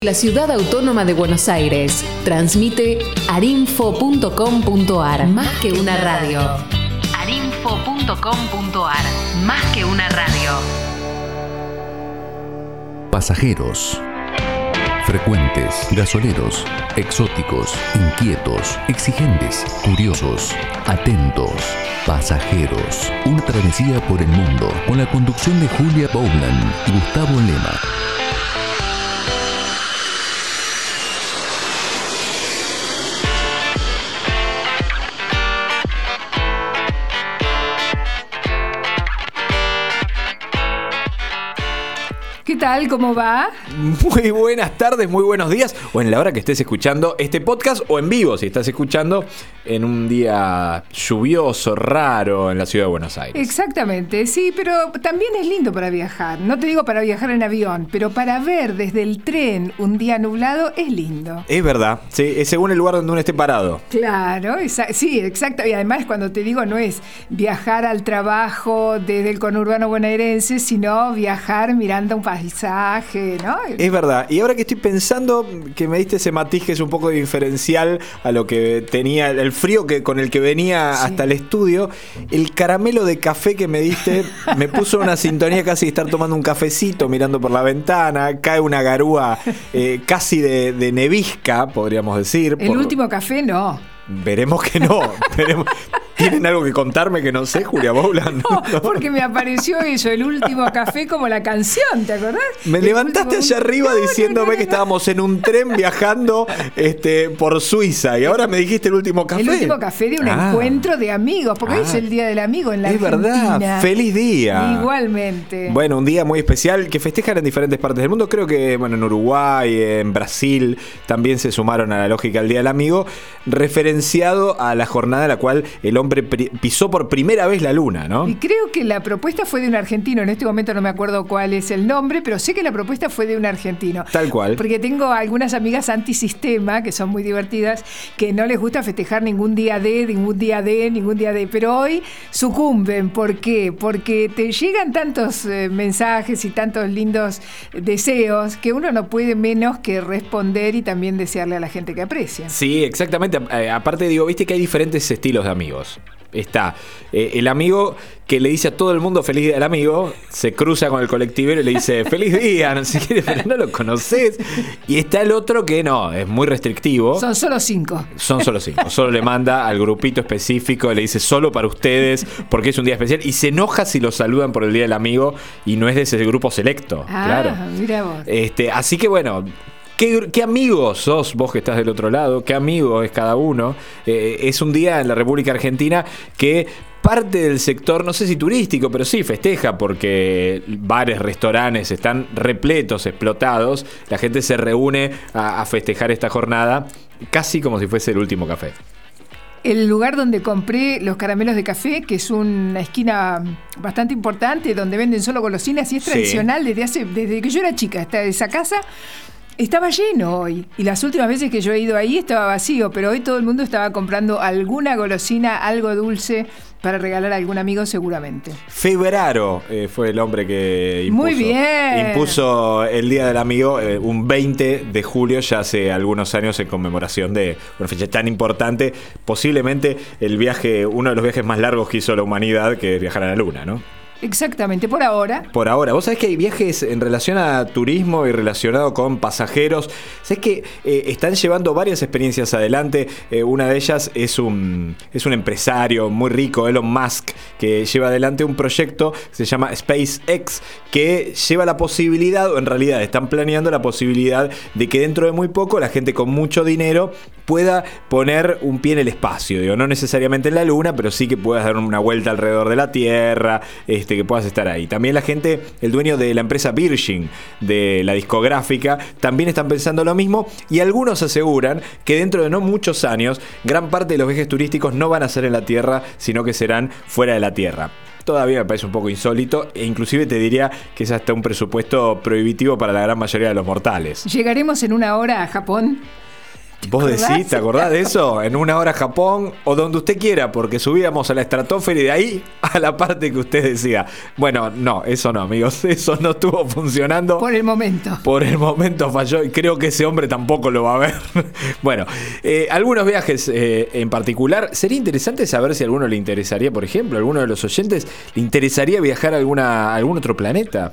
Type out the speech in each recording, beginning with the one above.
La ciudad autónoma de Buenos Aires transmite arinfo.com.ar Más que una radio. arinfo.com.ar Más que una radio. Pasajeros. Frecuentes, gasoleros, exóticos, inquietos, exigentes, curiosos, atentos, pasajeros. Una travesía por el mundo con la conducción de Julia Bowland y Gustavo Lema. ¿Qué tal? ¿Cómo va? Muy buenas tardes, muy buenos días, o en la hora que estés escuchando este podcast, o en vivo si estás escuchando en un día lluvioso, raro en la ciudad de Buenos Aires. Exactamente, sí, pero también es lindo para viajar. No te digo para viajar en avión, pero para ver desde el tren un día nublado es lindo. Es verdad, sí, es según el lugar donde uno esté parado. Claro, sí, exacto. Y además cuando te digo no es viajar al trabajo desde el conurbano bonaerense, sino viajar mirando un paisaje, ¿no? Es verdad, y ahora que estoy pensando que me diste ese matiz que es un poco diferencial a lo que tenía, el frío que, con el que venía Sí. hasta el estudio, el caramelo de café que me diste me puso una sintonía casi de estar tomando un cafecito, mirando por la ventana, cae una garúa eh, casi de, de nevisca, podríamos decir. El por- último café no. Veremos que no. veremos. ¿Tienen algo que contarme que no sé, Julia Bowland? No, porque me apareció eso, el último café como la canción, ¿te acordás? Me El levantaste último- allá arriba No, no, diciéndome no, no, que no. estábamos en un tren viajando este, por Suiza y ahora me dijiste el último café. El último café de un Ah, encuentro de amigos, porque hoy Ah. es el Día del Amigo en la Es Argentina. verdad, feliz día. Igualmente. Bueno, un día muy especial que festejan en diferentes partes del mundo. Creo que bueno, en Uruguay, en Brasil, también se sumaron a la lógica del Día del Amigo, referenciado a la jornada en la cual el hombre pisó por primera vez la luna, ¿no? Y creo que la propuesta fue de un argentino, en este momento no me acuerdo cuál es el nombre, pero sé que la propuesta fue de un argentino. Tal cual. Porque tengo algunas amigas antisistema, que son muy divertidas, que no les gusta festejar ningún día de, ningún día de, ningún día de, pero hoy sucumben. ¿Por qué? Porque te llegan tantos eh, mensajes y tantos lindos deseos que uno no puede menos que responder y también desearle a la gente que aprecia. Sí, exactamente. Eh, aparte, digo, viste que hay diferentes estilos de amigos. Está eh, el amigo que le dice a todo el mundo feliz día del amigo, se cruza con el colectivero y le dice feliz día, no sé qué, pero no lo conoces. Y está el otro que no, es muy restrictivo. Son solo cinco. Son solo cinco. Solo le manda al grupito específico, le dice solo para ustedes, porque es un día especial. Y se enoja si lo saludan por el Día del Amigo y no es de ese grupo selecto. Ah, claro. mira vos. Este, así que bueno. ¿Qué, qué amigo sos vos que estás del otro lado? ¿Qué amigo es cada uno? Eh, es un día en la República Argentina que parte del sector, no sé si turístico, pero sí festeja porque bares, restaurantes están repletos, explotados. La gente se reúne a, a festejar esta jornada casi como si fuese el último café. El lugar donde compré los caramelos de café, que es una esquina bastante importante, donde venden solo golosinas y es Sí. tradicional desde hace, desde que yo era chica, esta, esa casa. Estaba lleno hoy y las últimas veces que yo he ido ahí estaba vacío, pero hoy todo el mundo estaba comprando alguna golosina, algo dulce para regalar a algún amigo seguramente. Febraro eh, fue el hombre que impuso, Muy bien. impuso el Día del Amigo eh, un 20 de julio, ya hace algunos años, en conmemoración de una fecha tan importante, posiblemente el viaje, uno de los viajes más largos que hizo la humanidad, que es viajar a la Luna, ¿no? Exactamente, por ahora. Por ahora, vos sabés que hay viajes en relación a turismo y relacionado con pasajeros. Sabés que eh, están llevando varias experiencias adelante. Eh, una de ellas es un, es un empresario muy rico, Elon Musk, que lleva adelante un proyecto que se llama SpaceX, que lleva la posibilidad, o en realidad están planeando la posibilidad de que dentro de muy poco la gente con mucho dinero pueda poner un pie en el espacio. Digo, no necesariamente en la luna, pero sí que puedas dar una vuelta alrededor de la Tierra, este, que puedas estar ahí. También la gente, el dueño de la empresa Virgin, de la discográfica, también están pensando lo mismo y algunos aseguran que dentro de no muchos años, gran parte de los viajes turísticos no van a ser en la Tierra, sino que serán fuera de la Tierra todavía me parece un poco insólito e inclusive te diría que es hasta un presupuesto prohibitivo para la gran mayoría de los mortales. ¿Llegaremos en una hora a Japón? Vos decís, ¿te acordás de eso? En una hora Japón o donde usted quiera, porque subíamos a la estratosfera y de ahí a la parte que usted decía. Bueno, no, eso no, amigos, eso no estuvo funcionando. Por el momento. Por el momento falló y creo que ese hombre tampoco lo va a ver. bueno, eh, algunos viajes eh, en particular. Sería interesante saber si a alguno le interesaría, por ejemplo, a alguno de los oyentes, le interesaría viajar a, alguna, a algún otro planeta.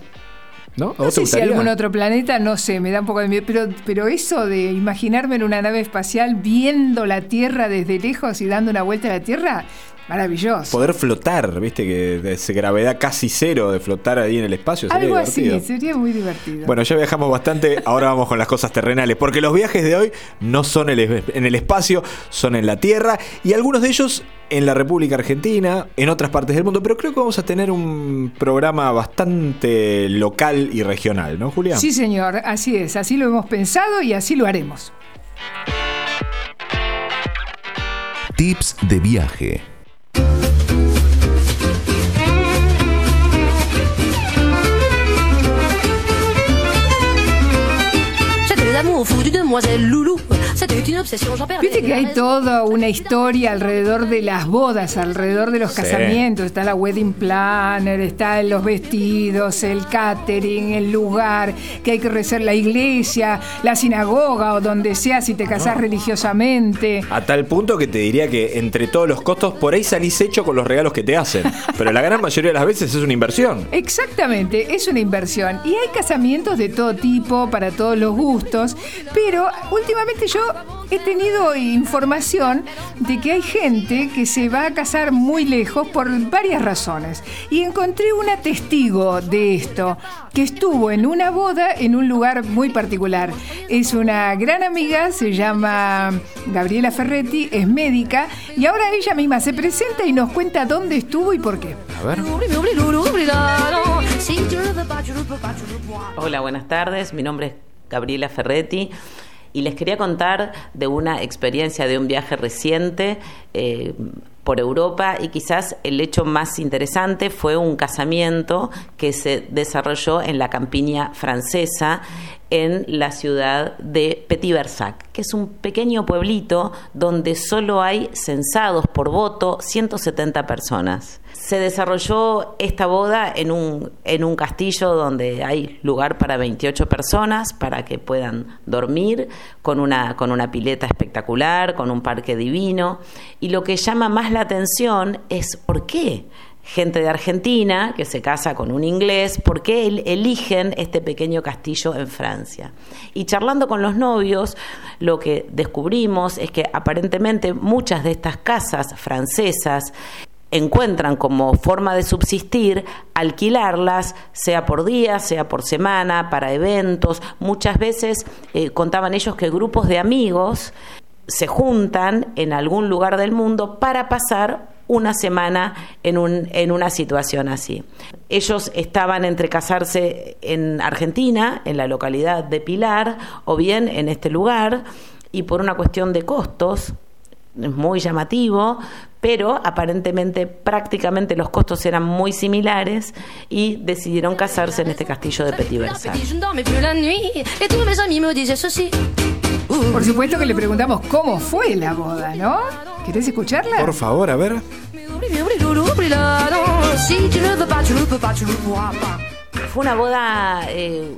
¿No? No sé si algún otro planeta, no sé, me da un poco de miedo, pero, pero eso de imaginarme en una nave espacial viendo la Tierra desde lejos y dando una vuelta a la Tierra, maravilloso. Poder flotar, viste, que de ese gravedad casi cero de flotar ahí en el espacio. Sería Algo divertido. así, sería muy divertido. Bueno, ya viajamos bastante, ahora vamos con las cosas terrenales, porque los viajes de hoy no son en el espacio, son en la Tierra y algunos de ellos en la República Argentina, en otras partes del mundo, pero creo que vamos a tener un programa bastante local y regional, ¿no, Julián? Sí, señor, así es, así lo hemos pensado y así lo haremos. Tips de viaje. C'était l'amour fou du demoiselle Loulou. Viste que hay toda una historia alrededor de las bodas, alrededor de los Sí. casamientos. Está la wedding planner, está los vestidos, el catering, el lugar, que hay que rezar la iglesia, la sinagoga o donde sea si te casás religiosamente. A tal punto que te diría que entre todos los costos, por ahí salís hecho con los regalos que te hacen. Pero la gran mayoría de las veces es una inversión. Exactamente, es una inversión. Y hay casamientos de todo tipo, para todos los gustos, pero últimamente yo he tenido información de que hay gente que se va a casar muy lejos por varias razones. Y encontré una testigo de esto, que estuvo en una boda en un lugar muy particular. Es una gran amiga, se llama Gabriela Ferretti, es médica, y ahora ella misma se presenta y nos cuenta dónde estuvo y por qué. A ver. Hola, buenas tardes. Mi nombre es Gabriela Ferretti y les quería contar de una experiencia de un viaje reciente eh, por Europa y quizás el hecho más interesante fue un casamiento que se desarrolló en la campiña francesa en la ciudad de Petit-Versac, que es un pequeño pueblito donde solo hay censados por voto 170 personas. Se desarrolló esta boda en un, en un castillo donde hay lugar para 28 personas para que puedan dormir, con una, con una pileta espectacular, con un parque divino. Y lo que llama más la atención es por qué gente de Argentina que se casa con un inglés, ¿por qué el- eligen este pequeño castillo en Francia? Y charlando con los novios, lo que descubrimos es que aparentemente muchas de estas casas francesas encuentran como forma de subsistir alquilarlas, sea por día, sea por semana, para eventos. Muchas veces eh, contaban ellos que grupos de amigos se juntan en algún lugar del mundo para pasar una semana en, un, en una situación así. Ellos estaban entre casarse en Argentina, en la localidad de Pilar, o bien en este lugar, y por una cuestión de costos, muy llamativo, pero aparentemente prácticamente los costos eran muy similares y decidieron casarse en este castillo de Petit Versailles. Por supuesto que le preguntamos cómo fue la boda, ¿no? ¿Querés escucharla? Por favor, a ver. Fue una boda eh,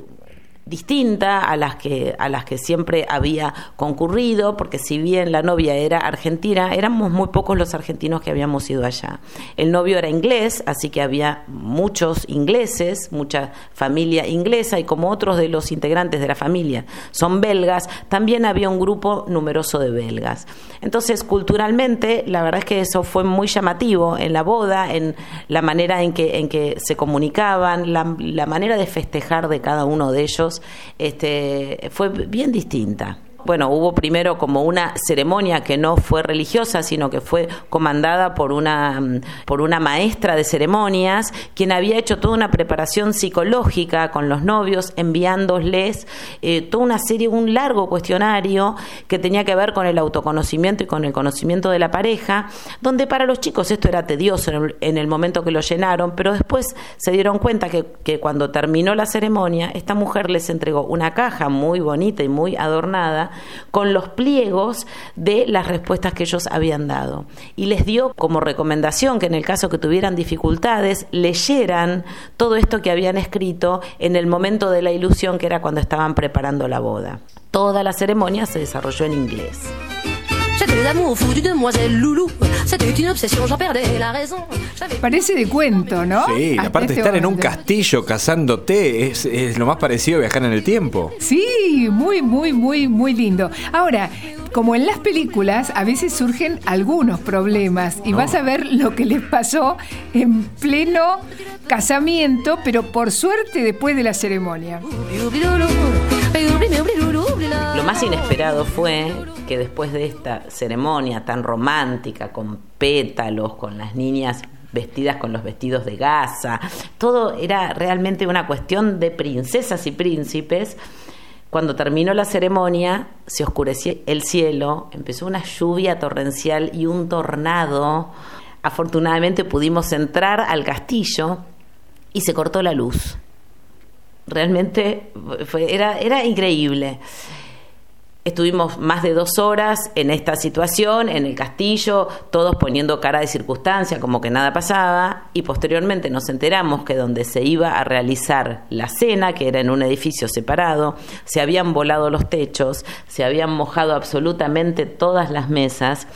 distinta a las que a las que siempre había concurrido porque si bien la novia era argentina éramos muy pocos los argentinos que habíamos ido allá. El novio era inglés así que había muchos ingleses mucha familia inglesa y como otros de los integrantes de la familia son belgas también había un grupo numeroso de belgas. Entonces culturalmente la verdad es que eso fue muy llamativo en la boda en la manera en que en que se comunicaban la, la manera de festejar de cada uno de ellos este, fue bien distinta. Bueno, hubo primero como una ceremonia que no fue religiosa, sino que fue comandada por una, mm, por una maestra de ceremonias, quien había hecho toda una preparación psicológica con los novios, enviándoles eh, toda una serie, un largo cuestionario que tenía que ver con el autoconocimiento y con el conocimiento de la pareja, donde para los chicos esto era tedioso en el, en el momento que lo llenaron, pero después se dieron cuenta que, que cuando terminó la ceremonia, esta mujer les entregó una caja muy bonita y muy adornada con los pliegos de las respuestas que ellos habían dado. Y les dio como recomendación que en el caso que tuvieran dificultades, leyeran todo esto que habían escrito en el momento de la ilusión que era cuando estaban preparando la boda. Toda la ceremonia se desarrolló en inglés. J'avais l'amour fou d'une demoiselle Loulou. C'était une obsession, j'en perdais la raison. Parece de cuento, ¿no? Sí, Hasta aparte este estar en un castillo casándote es, es lo más parecido a viajar en el tiempo. Sí, muy, muy, muy, muy lindo. Ahora, como en las películas, a veces surgen algunos problemas y vas a ver lo que les pasó en pleno casamiento, pero por suerte después de la ceremonia. Lo más inesperado fue que después de esta ceremonia tan romántica, con pétalos, con las niñas vestidas con los vestidos de gasa, todo era realmente una cuestión de princesas y príncipes. Cuando terminó la ceremonia, se oscureció el cielo, empezó una lluvia torrencial y un tornado. Afortunadamente pudimos entrar al castillo y se cortó la luz realmente fue, era, era increíble. Estuvimos más de dos horas en esta situación, en el castillo, todos poniendo cara de circunstancia, como que nada pasaba, y posteriormente nos enteramos que donde se iba a realizar la cena, que era en un edificio separado, se habían volado los techos, se habían mojado absolutamente todas las mesas,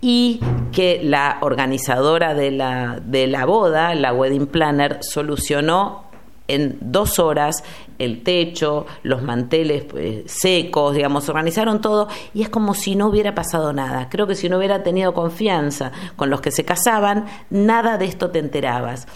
y que la organizadora de la, de la boda, la wedding planner, solucionó en dos horas el techo, los manteles eh, secos, digamos, organizaron todo y es como si no hubiera pasado nada. Creo que si no hubiera tenido confianza con los que se casaban, nada de esto te enterabas.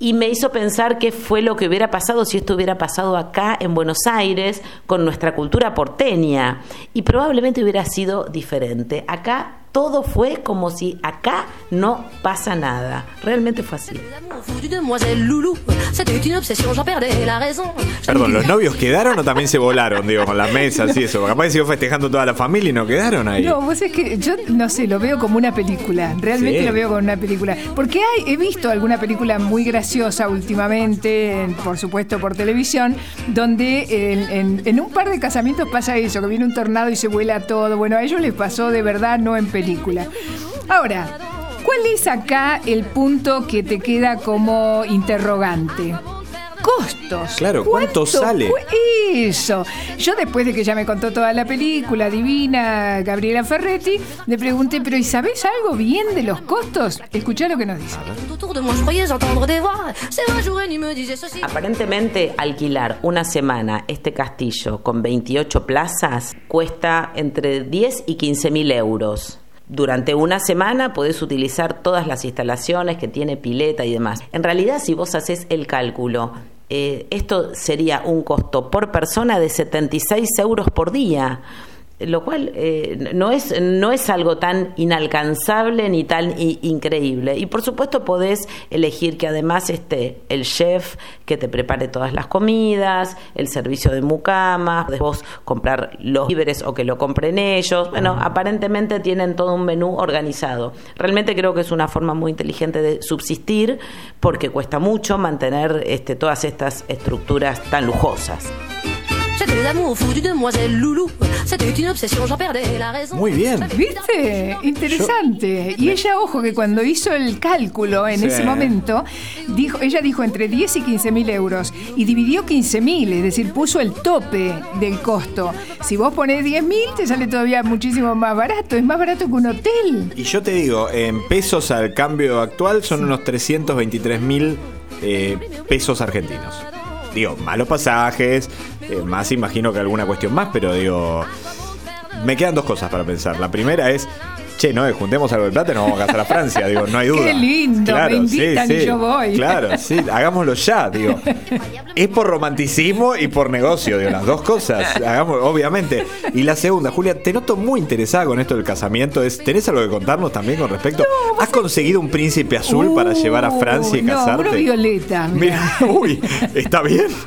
Y me hizo pensar qué fue lo que hubiera pasado si esto hubiera pasado acá en Buenos Aires con nuestra cultura porteña. Y probablemente hubiera sido diferente. Acá todo fue como si acá no pasa nada. Realmente fue así. Perdón, ¿los novios quedaron o también se volaron, digo, con las mesas y eso? Porque capaz que siguió festejando toda la familia y no quedaron ahí. No, vos es que yo no sé, lo veo como una película. Realmente Sí. lo veo como una película. Porque hay, he visto alguna película muy graciosa últimamente, en- por supuesto por televisión, donde en, en- en un par de casamientos pasa eso, que viene un tornado y se vuela todo. Bueno, a ellos les pasó de verdad, no en película. Ahora, ¿cuál es acá el punto que te queda como interrogante? Costos. Claro, ¿cuánto sale? eso. Yo después de que ya me contó toda la película divina Gabriela Ferretti, le pregunté, pero ¿y sabés algo bien de los costos? Escuchá lo que nos dice. Aparentemente alquilar una semana este castillo con 28 plazas cuesta entre 10 y 15 mil euros. Durante una semana podés utilizar todas las instalaciones que tiene pileta y demás. En realidad, si vos haces el cálculo, eh, esto sería un costo por persona de 76 euros por día lo cual eh, no, es, no es algo tan inalcanzable ni tan i- increíble. Y por supuesto podés elegir que además esté el chef que te prepare todas las comidas, el servicio de mucama, podés vos comprar los víveres o que lo compren ellos. Bueno, aparentemente tienen todo un menú organizado. Realmente creo que es una forma muy inteligente de subsistir porque cuesta mucho mantener este, todas estas estructuras tan lujosas. J'avais l'amour fou d'une demoiselle Loulou. C'était une obsession, j'en perdais la raison. Muy bien. ¿Viste? Interesante. Y ella, ojo, que cuando hizo el cálculo en Sí. ese momento, dijo, ella dijo entre 10 y 15 mil euros y dividió 15 mil, es decir, puso el tope del costo. Si vos ponés 10 mil, te sale todavía muchísimo más barato. Es más barato que un hotel. Y yo te digo, en pesos al cambio actual son unos 323 mil eh, pesos argentinos. Digo, malos pasajes, eh, más imagino que alguna cuestión más, pero digo, me quedan dos cosas para pensar. La primera es, che, no, juntemos algo de plata y nos vamos a casar a Francia, digo, no hay duda. Qué lindo, me invitan y yo voy. Claro, sí, hagámoslo ya, digo. Es por romanticismo y por negocio, digo, las dos cosas, hagamos, obviamente. Y la segunda, Julia, te noto muy interesada con esto del casamiento, es, ¿tenés algo que contarnos también con respecto? ¿Has conseguido un príncipe azul para llevar a Francia y Uh, no, casarte? uno violeta. mira. Uy, está bien.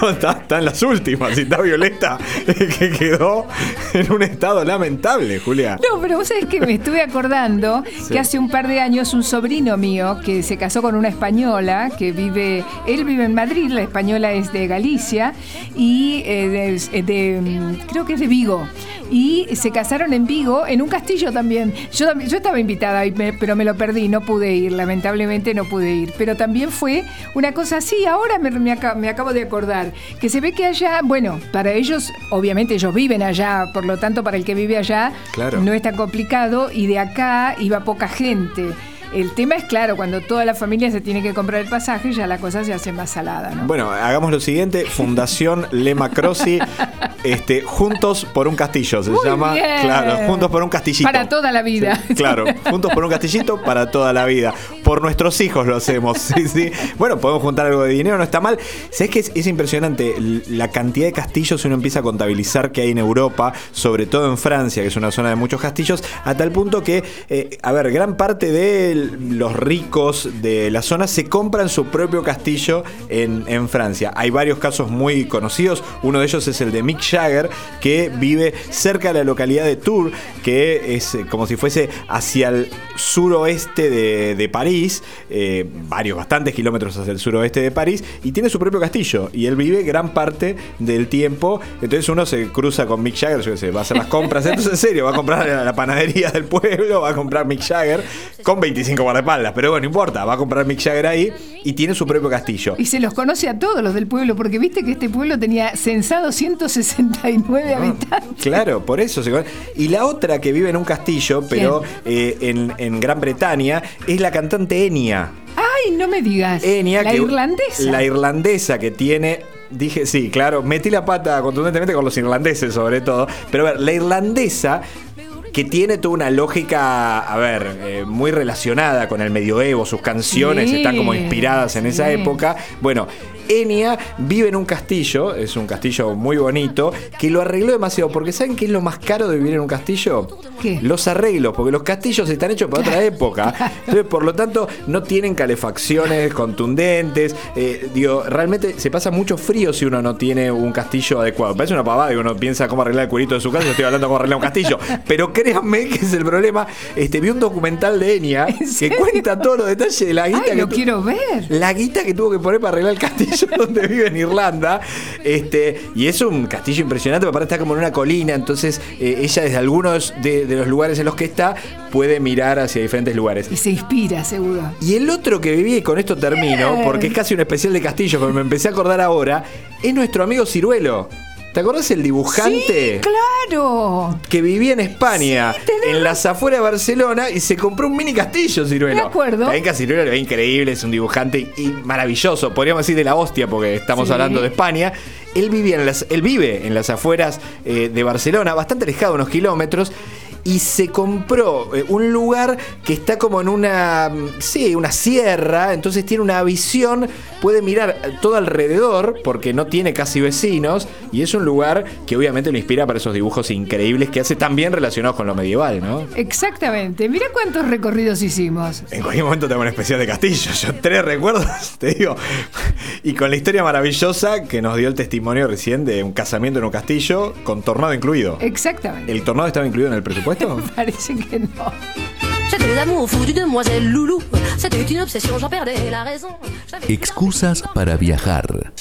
No, está, está en las últimas. Y está Violeta, que quedó en un estado lamentable, Julia. No, pero vos sabés que me estuve acordando Sí. que hace un par de años un sobrino mío que se casó con una española que vive, él vive en Madrid, la española es de Galicia y eh, de, de, mm, creo que es de Vigo. Y se casaron en Vigo, en un castillo también. Yo, yo estaba invitada, pero me lo perdí, no pude ir, lamentablemente no pude ir. Pero también fue una cosa así, ahora me, me aca- me acabo de acordar, que se ve que allá, bueno, para ellos, obviamente ellos viven allá, por lo tanto para el que vive allá, Claro. no es tan complicado y de acá iba poca gente. El tema es claro, cuando toda la familia se tiene que comprar el pasaje, ya la cosa se hace más salada, ¿no? Bueno, hagamos lo siguiente: Fundación Lema Crossi, este, Juntos por un Castillo se Muy llama. bien. Claro, Juntos por un Castillito. Para toda la vida. Sí, claro, juntos por un castillito para toda la vida. Por nuestros hijos lo hacemos. Sí, sí. Bueno, podemos juntar algo de dinero, no está mal. ¿Sabes que es, es impresionante la cantidad de castillos uno empieza a contabilizar que hay en Europa, sobre todo en Francia, que es una zona de muchos castillos, a tal punto que, eh, a ver, gran parte de los ricos de la zona se compran su propio castillo en, en Francia. Hay varios casos muy conocidos. Uno de ellos es el de Mick Jagger, que vive cerca de la localidad de Tours, que es eh, como si fuese hacia el suroeste de, de París, eh, varios, bastantes kilómetros hacia el suroeste de París, y tiene su propio castillo. Y él vive gran parte del tiempo. Entonces uno se cruza con Mick Jagger, yo qué sé, va a hacer las compras. Entonces, en serio, va a comprar la panadería del pueblo, va a comprar Mick Jagger con 25 guardaespaldas. Pero bueno, no importa, va a comprar Mick Jagger ahí y tiene su propio castillo. Y se los conoce a todos los del pueblo, porque viste que este pueblo tenía censado 169 habitantes. Claro, por eso se. Y la otra que vive en un castillo, pero eh, en, en Gran Bretaña, es la cantante Enya. Ay, no me digas. Enya, la que- irlandesa. La irlandesa que tiene. Dije, sí, claro, metí la pata contundentemente con los irlandeses, sobre todo. Pero a ver, la irlandesa que tiene toda una lógica, a ver, eh, muy relacionada con el medioevo, sus canciones Sí, están como inspiradas en esa época. Bueno, Enya vive en un castillo, es un castillo muy bonito, que lo arregló demasiado, porque ¿saben qué es lo más caro de vivir en un castillo? ¿Qué? Los arreglos, porque los castillos están hechos para otra época. Entonces, por lo tanto, no tienen calefacciones contundentes. eh, digo, realmente se pasa mucho frío si uno no tiene un castillo adecuado. Parece una pavada y uno piensa cómo arreglar el cuerito de su casa. Yo estoy hablando de cómo arreglar un castillo. Pero créanme que es el problema. Este, vi un documental de Enya que cuenta todos los detalles de la guita Ay, que lo tu- quiero ver. la guita que tuvo que poner para arreglar el castillo donde vive en Irlanda. Este, y es un castillo impresionante, aparte está como en una colina, entonces eh, ella desde algunos de, de los lugares en los que está puede mirar hacia diferentes lugares. Y se inspira, seguro. Y el otro que viví, y con esto termino, porque es casi un especial de castillo, pero me empecé a acordar ahora, es nuestro amigo Ciruelo. ¿Te acordás el dibujante? Sí, claro. que vivía en España, Sí, tenés en las afueras de Barcelona, y se compró un mini castillo, Ciruelo. Me acuerdo. Venga, Ciruelo es increíble, es un dibujante y maravilloso, podríamos decir de la hostia, porque estamos Sí. hablando de España. Él, vivía en las, él vive en las afueras eh, de Barcelona, bastante alejado, unos kilómetros. Y se compró eh, un lugar que está como en una, mm, sí, una sierra, entonces tiene una visión, puede mirar todo alrededor, porque no tiene casi vecinos, y es un lugar que obviamente lo inspira para esos dibujos increíbles que hace también relacionados con lo medieval, ¿no? Exactamente. Mira cuántos recorridos hicimos. En cualquier momento tengo una especial de Castillo. Yo tres recuerdos, te digo. Y con la historia maravillosa que nos dio el testimonio recién de un casamiento en un castillo con tornado incluido. Exactamente. ¿El tornado estaba incluido en el presupuesto? Parece que no. Excusas para viajar.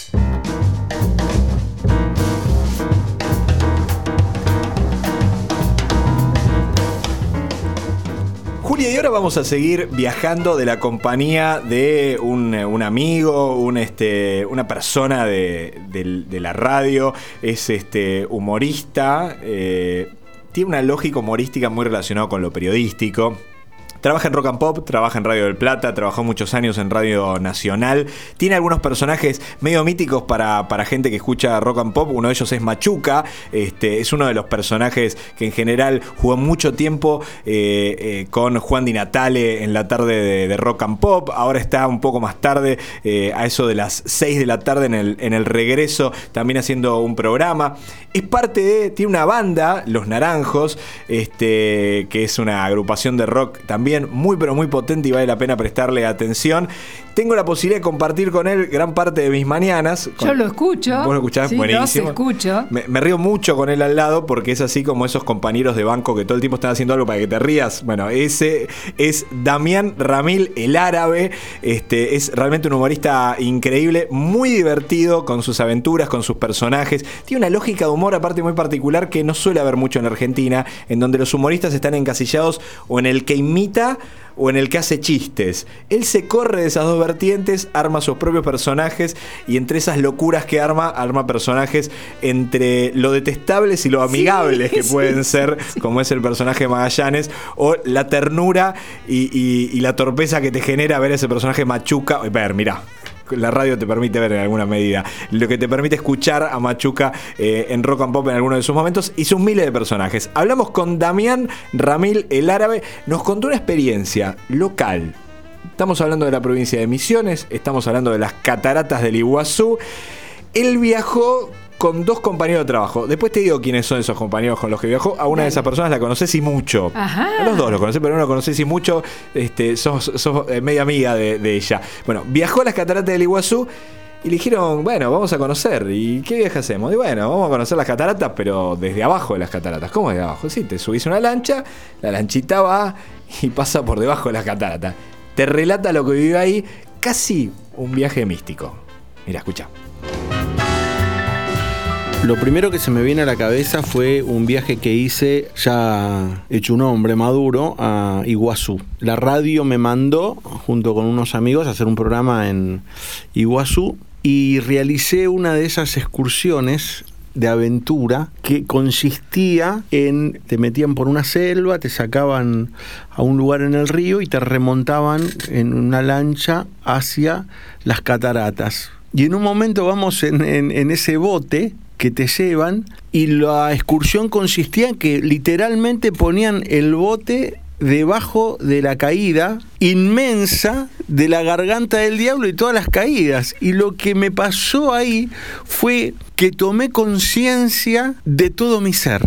Julia, y ahora vamos a seguir viajando de la compañía de un, un amigo, un, este, una persona de la radio, es este, humorista, eh, tiene una lógica humorística muy relacionada con lo periodístico. Trabaja en Rock and Pop, trabaja en Radio del Plata, trabajó muchos años en Radio Nacional. Tiene algunos personajes medio míticos para, para gente que escucha Rock and Pop. Uno de ellos es Machuca, este, es uno de los personajes que en general jugó mucho tiempo eh, eh, con Juan Di Natale en la tarde de, Rock and Pop. Ahora está un poco más tarde, eh, a eso de las 6 de la tarde en el, en el regreso, también haciendo un programa. Es parte de, tiene una banda, Los Naranjos, este, que es una agrupación de rock también muy pero muy potente y vale la pena prestarle atención. Tengo la posibilidad de compartir con él gran parte de mis mañanas. Yo lo escucho. Vos lo escuchás, Sí, buenísimo. Los escucho. Me, me río mucho con él al lado porque es así como esos compañeros de banco que todo el tiempo están haciendo algo para que te rías. Bueno, ese es Damián Ramil, el árabe. Este, es realmente un humorista increíble, muy divertido con sus aventuras, con sus personajes. Tiene una lógica de humor aparte muy particular que no suele haber mucho en Argentina, en donde los humoristas están encasillados o en el que imita o en el que hace chistes. Él se corre de esas dos vertientes, arma sus propios personajes y entre esas locuras que arma, arma personajes entre lo detestables y lo amigables que sí, pueden ser, como es el personaje de Magallanes, o la ternura y, y- y la torpeza que te genera ver ese personaje machuca. Ver, mirá. La radio te permite ver en alguna medida. Lo que te permite escuchar a Machuca eh, en rock and pop en algunos de sus momentos y sus miles de personajes. Hablamos con Damián Ramil, el árabe. Nos contó una experiencia local. Estamos hablando de la provincia de Misiones, estamos hablando de las cataratas del Iguazú. Él viajó con dos compañeros de trabajo. Después te digo quiénes son esos compañeros con los que viajó. A una de esas personas la conoces y mucho. Ajá. A los dos los conoces, pero uno lo conoces y mucho. Este, sos, sos, eh, media amiga de, de ella. Bueno, viajó a las cataratas del Iguazú. Y le dijeron, bueno, vamos a conocer. ¿Y qué viaje hacemos? Y bueno, vamos a conocer las cataratas, pero desde abajo de las cataratas. ¿Cómo desde abajo? Sí, te subís una lancha, la lanchita va y pasa por debajo de las cataratas. Te relata lo que vivió ahí, casi un viaje místico. Mira, escucha. Lo primero que se me viene a la cabeza fue un viaje que hice ya hecho un hombre maduro a Iguazú. La radio me mandó junto con unos amigos a hacer un programa en Iguazú y realicé una de esas excursiones de aventura que consistía en te metían por una selva, te sacaban a un lugar en el río y te remontaban en una lancha hacia las cataratas. Y en un momento vamos en, en- ese bote que te llevan y la excursión consistía en que literalmente ponían el bote debajo de la caída inmensa de la garganta del diablo y todas las caídas. Y lo que me pasó ahí fue que tomé conciencia de todo mi ser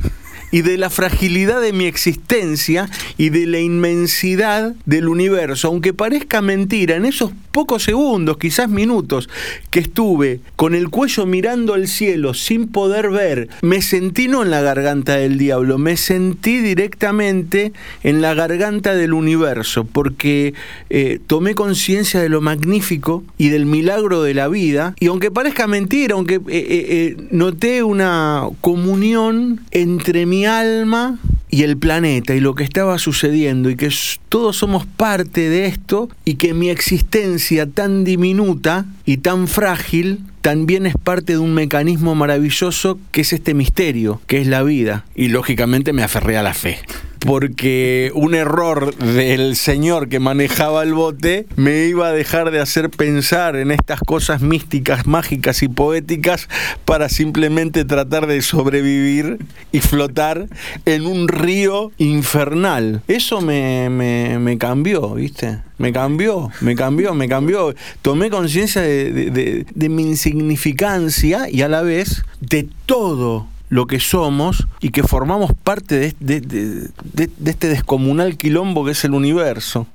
y de la fragilidad de mi existencia y de la inmensidad del universo. Aunque parezca mentira, en esos pocos segundos, quizás minutos, que estuve con el cuello mirando al cielo sin poder ver, me sentí no en la garganta del diablo, me sentí directamente en la garganta del universo, porque eh, tomé conciencia de lo magnífico y del milagro de la vida, y aunque parezca mentira, aunque eh, eh, noté una comunión entre mi alma y el planeta y lo que estaba sucediendo y que todos somos parte de esto y que mi existencia tan diminuta y tan frágil también es parte de un mecanismo maravilloso que es este misterio, que es la vida. Y lógicamente me aferré a la fe. Porque un error del señor que manejaba el bote me iba a dejar de hacer pensar en estas cosas místicas, mágicas y poéticas para simplemente tratar de sobrevivir y flotar en un río infernal. Eso me, me- me cambió, ¿viste? Me cambió, me cambió, me cambió. Tomé conciencia de, de- de- de mi insignificancia y a la vez de todo lo que somos y que formamos parte de, de- de- de- de este descomunal quilombo que es el universo.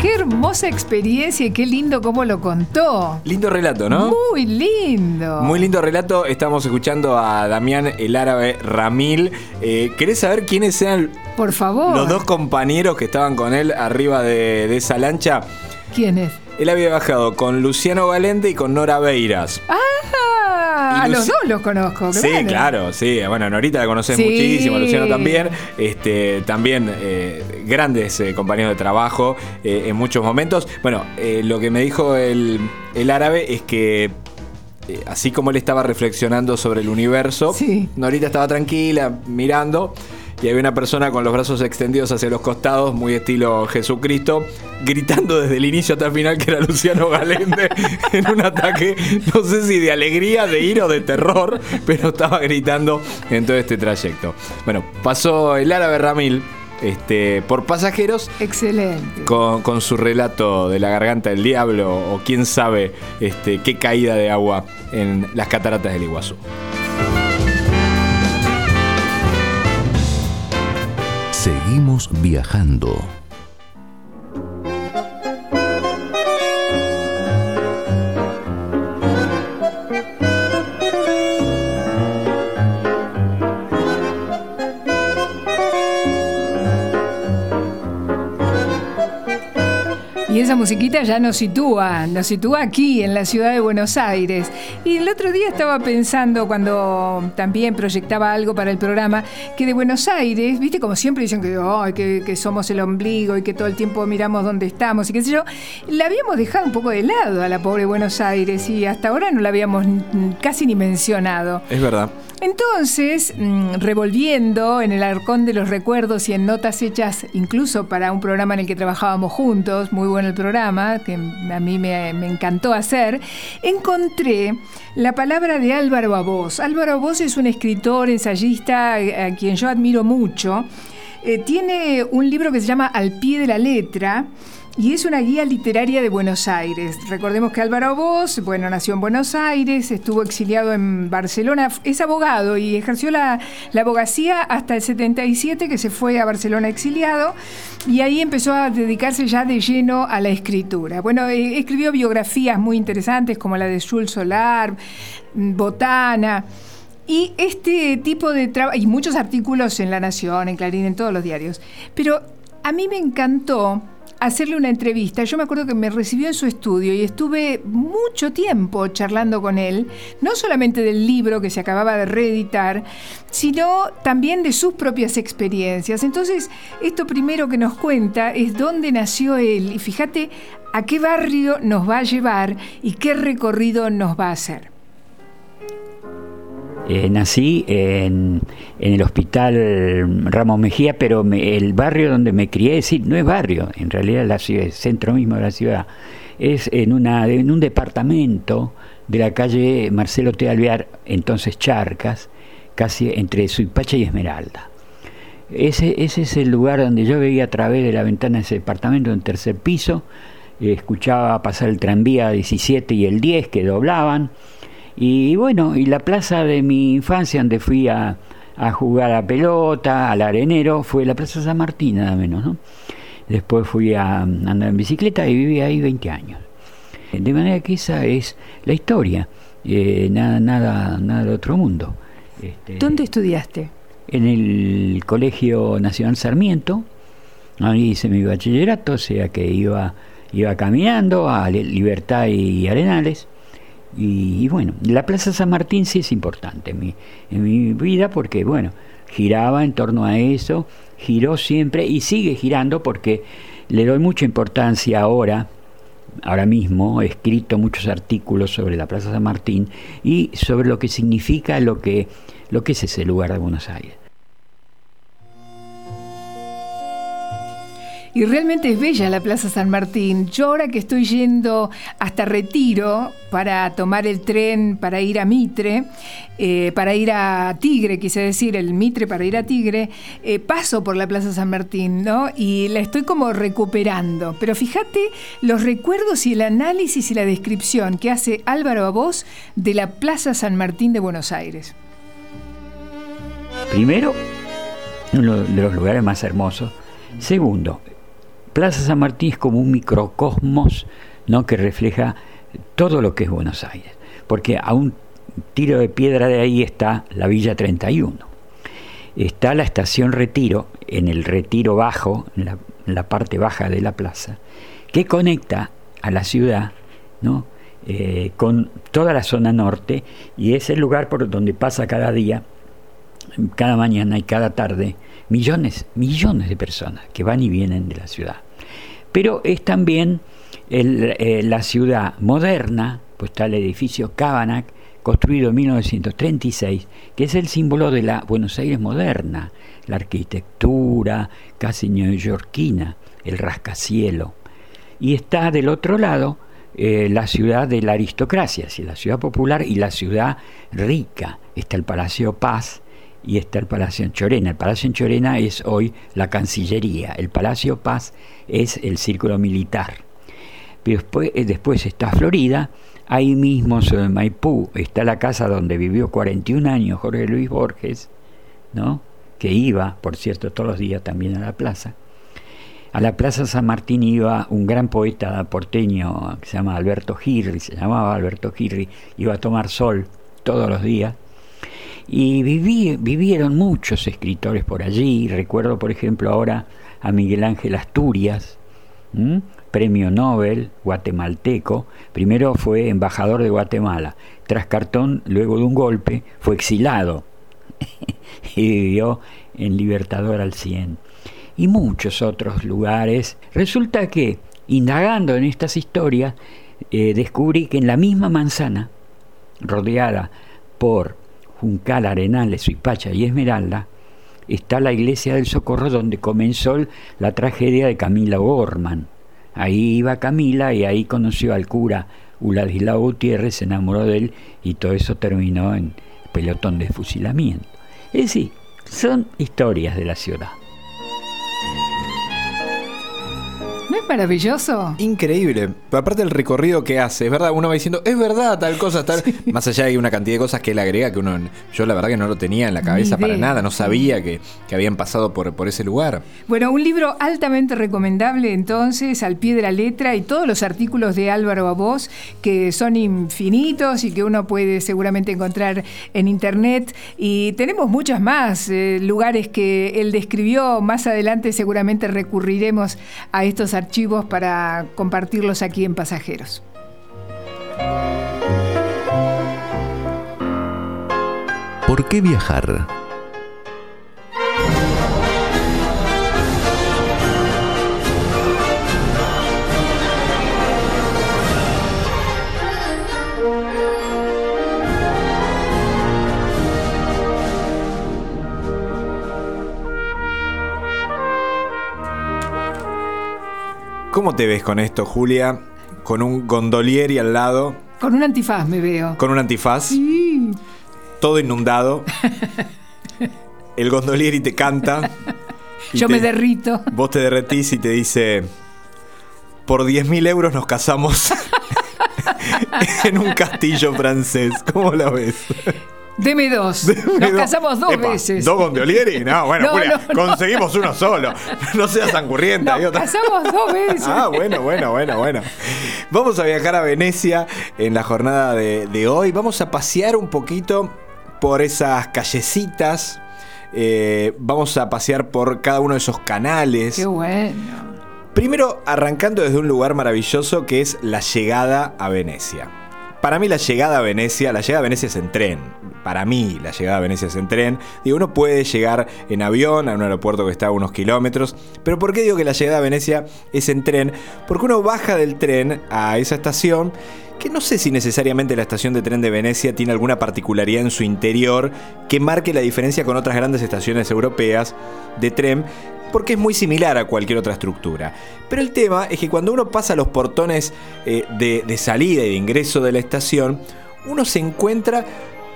Qué hermosa experiencia y qué lindo cómo lo contó. Lindo relato, ¿no? Muy lindo. Muy lindo relato. Estamos escuchando a Damián el árabe Ramil. Eh, ¿Querés saber quiénes eran Por favor. los dos compañeros que estaban con él arriba de, de esa lancha? ¿Quién es? Él había bajado con Luciano Galente y con Nora Beiras. Ah, a los dos los conozco. Sí, claro, sí. Bueno, Norita la conoces Sí. muchísimo, Luciano también. Este, también eh, grandes eh, compañeros de trabajo eh, en muchos momentos. Bueno, lo que me dijo el, el árabe es que así como él estaba reflexionando sobre el universo, Sí. Norita estaba tranquila, mirando. Y había una persona con los brazos extendidos hacia los costados, muy estilo Jesucristo, gritando desde el inicio hasta el final que era Luciano Galende en un ataque, no sé si de alegría, de ira o de terror, pero estaba gritando en todo este trayecto. Bueno, pasó el árabe Ramil este, por pasajeros. Excelente. Con, con su relato de la garganta del diablo o quién sabe este, qué caída de agua en las cataratas del Iguazú. Seguimos viajando. Musiquita ya nos sitúa, nos sitúa aquí en la ciudad de Buenos Aires. Y el otro día estaba pensando, cuando también proyectaba algo para el programa, que de Buenos Aires, viste, como siempre dicen que, que, somos el ombligo y que todo el tiempo miramos dónde estamos y qué sé yo, la habíamos dejado un poco de lado a la pobre Buenos Aires y hasta ahora no la habíamos casi ni mencionado. Es verdad. Entonces, mm, revolviendo en el arcón de los recuerdos y en notas hechas incluso para un programa en el que trabajábamos juntos, muy bueno el programa, que a mí me, encantó hacer, encontré la palabra de Álvaro Abós. Álvaro Abós es un escritor, ensayista, a quien yo admiro mucho. Eh, tiene un libro que se llama Al pie de la letra y es una guía literaria de Buenos Aires. Recordemos que Álvaro Bosch, bueno, nació en Buenos Aires, estuvo exiliado en Barcelona, es abogado y ejerció la, abogacía hasta el 77 que se fue a Barcelona exiliado y ahí empezó a dedicarse ya de lleno a la escritura. Bueno, eh, escribió biografías muy interesantes como la de Jules Solar, mm, Botana. Y este tipo de trabajo, y muchos artículos en La Nación, en Clarín, en todos los diarios. Pero a mí me encantó hacerle una entrevista. Yo me acuerdo que me recibió en su estudio y estuve mucho tiempo charlando con él, no solamente del libro que se acababa de reeditar, sino también de sus propias experiencias. Entonces, esto primero que nos cuenta es dónde nació él y fíjate a qué barrio nos va a llevar y qué recorrido nos va a hacer. Eh, nací en, en, el hospital Ramos Mejía, pero me, el barrio donde me crié, sí, no es barrio, en realidad la ciudad, el centro mismo de la ciudad, es en, una, un departamento de la calle Marcelo T. Entonces Charcas, casi entre Suipacha y Esmeralda. Ese, ese es el lugar donde yo veía a través de la ventana de ese departamento en tercer piso, eh, escuchaba pasar el tranvía 17 y el 10 que doblaban, y bueno, y la plaza de mi infancia donde fui a, a jugar a pelota, al arenero, fue la Plaza San Martín, nada menos, ¿no? Después fui a andar en bicicleta y viví ahí 20 años. De manera que esa es la historia, eh, nada, nada, nada de otro mundo. Este, ¿Dónde estudiaste? En el Colegio Nacional Sarmiento, ahí hice mi bachillerato, o sea que iba, iba caminando a Libertad y Arenales. Y, bueno, la Plaza San Martín sí es importante en mi, en mi vida porque, bueno, giraba en torno a eso, giró siempre y sigue girando porque le doy mucha importancia ahora, ahora mismo, he escrito muchos artículos sobre la Plaza San Martín y sobre lo que significa lo que, lo que es ese lugar de Buenos Aires. Y realmente es bella la Plaza San Martín. Yo ahora que estoy yendo hasta Retiro para tomar el tren para ir a Mitre, eh, para ir a Tigre, quise decir, el Mitre para ir a Tigre, eh, paso por la Plaza San Martín, ¿no? Y la estoy como recuperando. Pero fíjate los recuerdos y el análisis y la descripción que hace Álvaro Abós de la Plaza San Martín de Buenos Aires. Primero, uno de los lugares más hermosos. Segundo, Plaza San Martín es como un microcosmos ¿no? que refleja todo lo que es Buenos Aires, porque a un tiro de piedra de ahí está la Villa 31. Está la estación Retiro, en el Retiro Bajo, en la, parte baja de la plaza, que conecta a la ciudad ¿no? Eh, con toda la zona norte y es el lugar por donde pasa cada día, cada mañana y cada tarde, millones, millones de personas que van y vienen de la ciudad pero es también eh, la ciudad moderna, pues está el edificio Cabanac, construido en 1936, que es el símbolo de la Buenos Aires moderna, la arquitectura casi neoyorquina, el rascacielo. Y está del otro lado eh, la ciudad de la aristocracia, la ciudad popular y la ciudad rica. Está el Palacio Paz y está el Palacio en Chorena. El Palacio en Chorena es hoy la Cancillería, el Palacio Paz es el Círculo Militar. Después, eh, después está Florida, ahí mismo sobre Maipú está la casa donde vivió 41 años Jorge Luis Borges, ¿no? que iba, por cierto, todos los días también a la plaza. A la Plaza San Martín iba un gran poeta porteño que se llama Alberto Girri, se llamaba Alberto Girri, iba a tomar sol todos los días. Y vivieron muchos escritores por allí. Recuerdo, por ejemplo, ahora a Miguel Ángel Asturias, premio Nobel guatemalteco. Primero fue embajador de Guatemala. Tras cartón, luego de un golpe, fue exilado y vivió en Libertador al 100 y muchos otros lugares. Resulta que, indagando en estas historias, eh, descubrí que en la misma manzana, rodeada por Juncal, Arenales, Suipacha y Esmeralda, está la iglesia del Socorro donde comenzó la tragedia de Camila Gorman. Ahí iba Camila y ahí conoció al cura Uladislao Gutiérrez, se enamoró de él y todo eso terminó en pelotón de fusilamiento. Es decir, son historias de la ciudad. Maravilloso? Increíble. Aparte del recorrido que hace, es verdad, uno va diciendo, es verdad, tal cosa, tal. Más allá hay una cantidad de cosas que él agrega que uno. Yo la verdad que no lo tenía en la cabeza para nada, no sabía que, que habían pasado por, por ese lugar. Bueno, un libro altamente recomendable entonces, al pie de la letra, y todos los artículos de Álvaro Abós, que son infinitos y que uno puede seguramente encontrar en internet. Y tenemos muchos más eh, lugares que él describió. Más adelante seguramente recurriremos a estos archivos para compartirlos aquí en Pasajeros. ¿Por qué viajar? ¿Cómo te ves con esto, Julia? Con un gondolieri al lado, Con un antifaz me veo. con un antifaz, todo inundado. El gondolieri te canta. Yo te- me derrito. Vos te derretís y te dice, por 10.000 euros nos casamos en un castillo francés. ¿Cómo la ves? Deme dos. Deme Nos dos. casamos dos Epa, veces. ¿Dos gondolieri? No, bueno, No, no. conseguimos uno solo. No seas angurrienta. Nos casamos dos veces. Ah, bueno, bueno, bueno, bueno. Vamos a viajar a Venecia en la jornada de, de hoy. Vamos a pasear un poquito por esas callecitas. Eh, vamos a pasear por cada uno de esos canales. Qué bueno. Primero, arrancando desde un lugar maravilloso que es la llegada a Venecia. Para mí la llegada a Venecia, la llegada a Venecia es en tren. Para mí la llegada a Venecia es en tren. Digo, uno puede llegar en avión a un aeropuerto que está a unos kilómetros. Pero ¿por qué digo que la llegada a Venecia es en tren? Porque uno baja del tren a esa estación que no sé si necesariamente la estación de tren de Venecia tiene alguna particularidad en su interior que marque la diferencia con otras grandes estaciones europeas de tren, porque es muy similar a cualquier otra estructura. Pero el tema es que cuando uno pasa los portones eh, de, de salida y de ingreso de la estación, uno se encuentra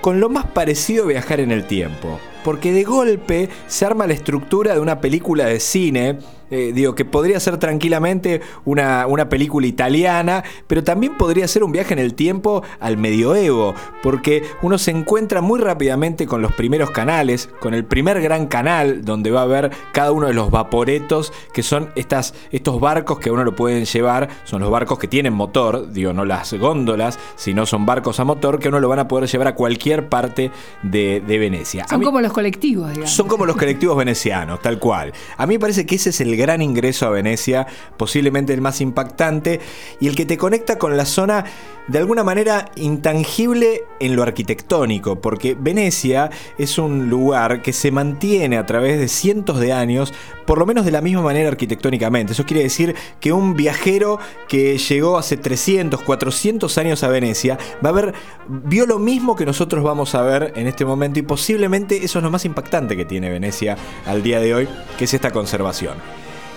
con lo más parecido a viajar en el tiempo. Porque de golpe se arma la estructura de una película de cine, eh, digo, que podría ser tranquilamente una, una película italiana, pero también podría ser un viaje en el tiempo al medioevo, porque uno se encuentra muy rápidamente con los primeros canales, con el primer gran canal, donde va a haber cada uno de los vaporetos, que son estas, estos barcos que a uno lo pueden llevar, son los barcos que tienen motor, digo, no las góndolas, sino son barcos a motor que uno lo van a poder llevar a cualquier parte de, de Venecia. A Son mí- como los colectivos, digamos. Son como los colectivos venecianos, tal cual. A mí me parece que ese es el gran ingreso a Venecia, posiblemente el más impactante y el que te conecta con la zona de alguna manera intangible en lo arquitectónico, porque Venecia es un lugar que se mantiene a través de cientos de años, por lo menos de la misma manera arquitectónicamente. Eso quiere decir que un viajero que llegó hace 300, 400 años a Venecia va a ver, vio lo mismo que nosotros vamos a ver en este momento y posiblemente eso es lo más impactante que tiene Venecia al día de hoy, que es esta conservación.